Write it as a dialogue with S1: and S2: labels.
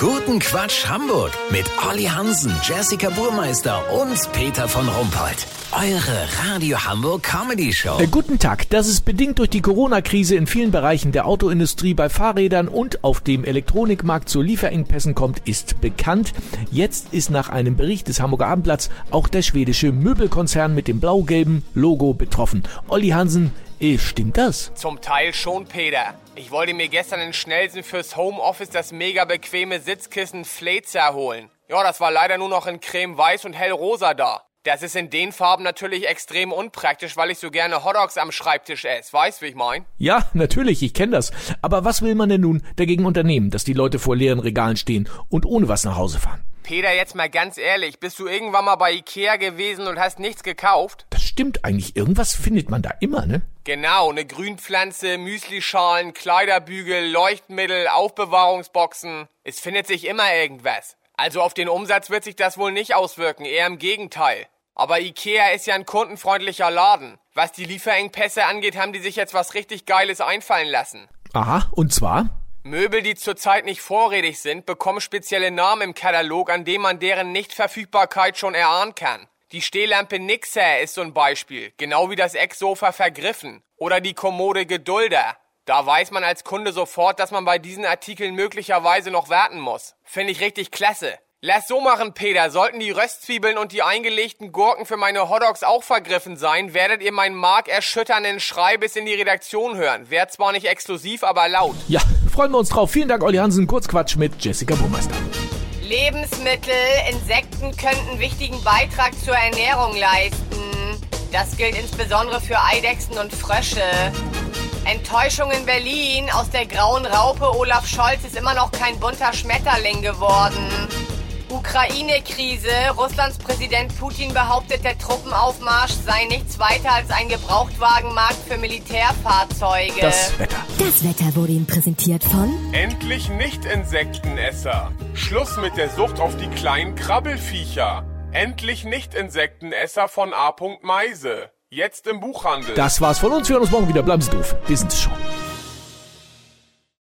S1: Guten Quatsch Hamburg mit Olli Hansen, Jessica Burmeister und Peter von Rumpold. Eure Radio Hamburg Comedy Show.
S2: Äh, guten Tag. Dass es bedingt durch die Corona-Krise in vielen Bereichen der Autoindustrie bei Fahrrädern und auf dem Elektronikmarkt zu Lieferengpässen kommt, ist bekannt. Jetzt ist nach einem Bericht des Hamburger Abendblatts auch der schwedische Möbelkonzern mit dem blau-gelben Logo betroffen. Olli Hansen, äh, stimmt das?
S3: Zum Teil schon, Peter. Ich wollte mir gestern in Schnellsen fürs Homeoffice das mega bequeme Sitzkissen Flezer holen. Ja, das war leider nur noch in Creme Weiß und Hellrosa da. Das ist in den Farben natürlich extrem unpraktisch, weil ich so gerne Hotdogs am Schreibtisch esse. Weißt, wie ich mein?
S2: Ja, natürlich, ich kenne das. Aber was will man denn nun dagegen unternehmen, dass die Leute vor leeren Regalen stehen und ohne was nach Hause fahren?
S3: Peter, jetzt mal ganz ehrlich, bist du irgendwann mal bei Ikea gewesen und hast nichts gekauft?
S2: Das stimmt eigentlich. Irgendwas findet man da immer, ne?
S3: Genau, eine Grünpflanze, Müslischalen, Kleiderbügel, Leuchtmittel, Aufbewahrungsboxen. Es findet sich immer irgendwas. Also auf den Umsatz wird sich das wohl nicht auswirken, eher im Gegenteil. Aber Ikea ist ja ein kundenfreundlicher Laden. Was die Lieferengpässe angeht, haben die sich jetzt was richtig Geiles einfallen lassen.
S2: Aha, und zwar?
S3: Möbel, die zurzeit nicht vorrätig sind, bekommen spezielle Namen im Katalog, an dem man deren Nichtverfügbarkeit schon erahnen kann. Die Stehlampe Nixer ist so ein Beispiel, genau wie das Ecksofa Vergriffen oder die Kommode Gedulder. Da weiß man als Kunde sofort, dass man bei diesen Artikeln möglicherweise noch warten muss. Finde ich richtig klasse. Lass so machen, Peter. Sollten die Röstzwiebeln und die eingelegten Gurken für meine Hotdogs auch vergriffen sein, werdet ihr meinen markerschütternden Schrei bis in die Redaktion hören. Wär zwar nicht exklusiv, aber laut.
S2: Ja, freuen wir uns drauf. Vielen Dank, Olli Hansen. Kurzquatsch mit Jessica Burmeister.
S4: Lebensmittel, Insekten könnten wichtigen Beitrag zur Ernährung leisten. Das gilt insbesondere für Eidechsen und Frösche. Enttäuschung in Berlin. Aus der grauen Raupe Olaf Scholz ist immer noch kein bunter Schmetterling geworden. Ukraine-Krise. Russlands Präsident Putin behauptet, der Truppenaufmarsch sei nichts weiter als ein Gebrauchtwagenmarkt für Militärfahrzeuge.
S2: Das Wetter.
S5: Das Wetter wurde Ihnen präsentiert von
S6: Endlich nicht Insektenesser. Schluss mit der Sucht auf die kleinen Krabbelfiecher. Endlich nicht Insektenesser von A. Meise. Jetzt im Buchhandel.
S2: Das war's von uns. Wir hören uns morgen wieder. Bleiben Sie doof. Wir sind's schon.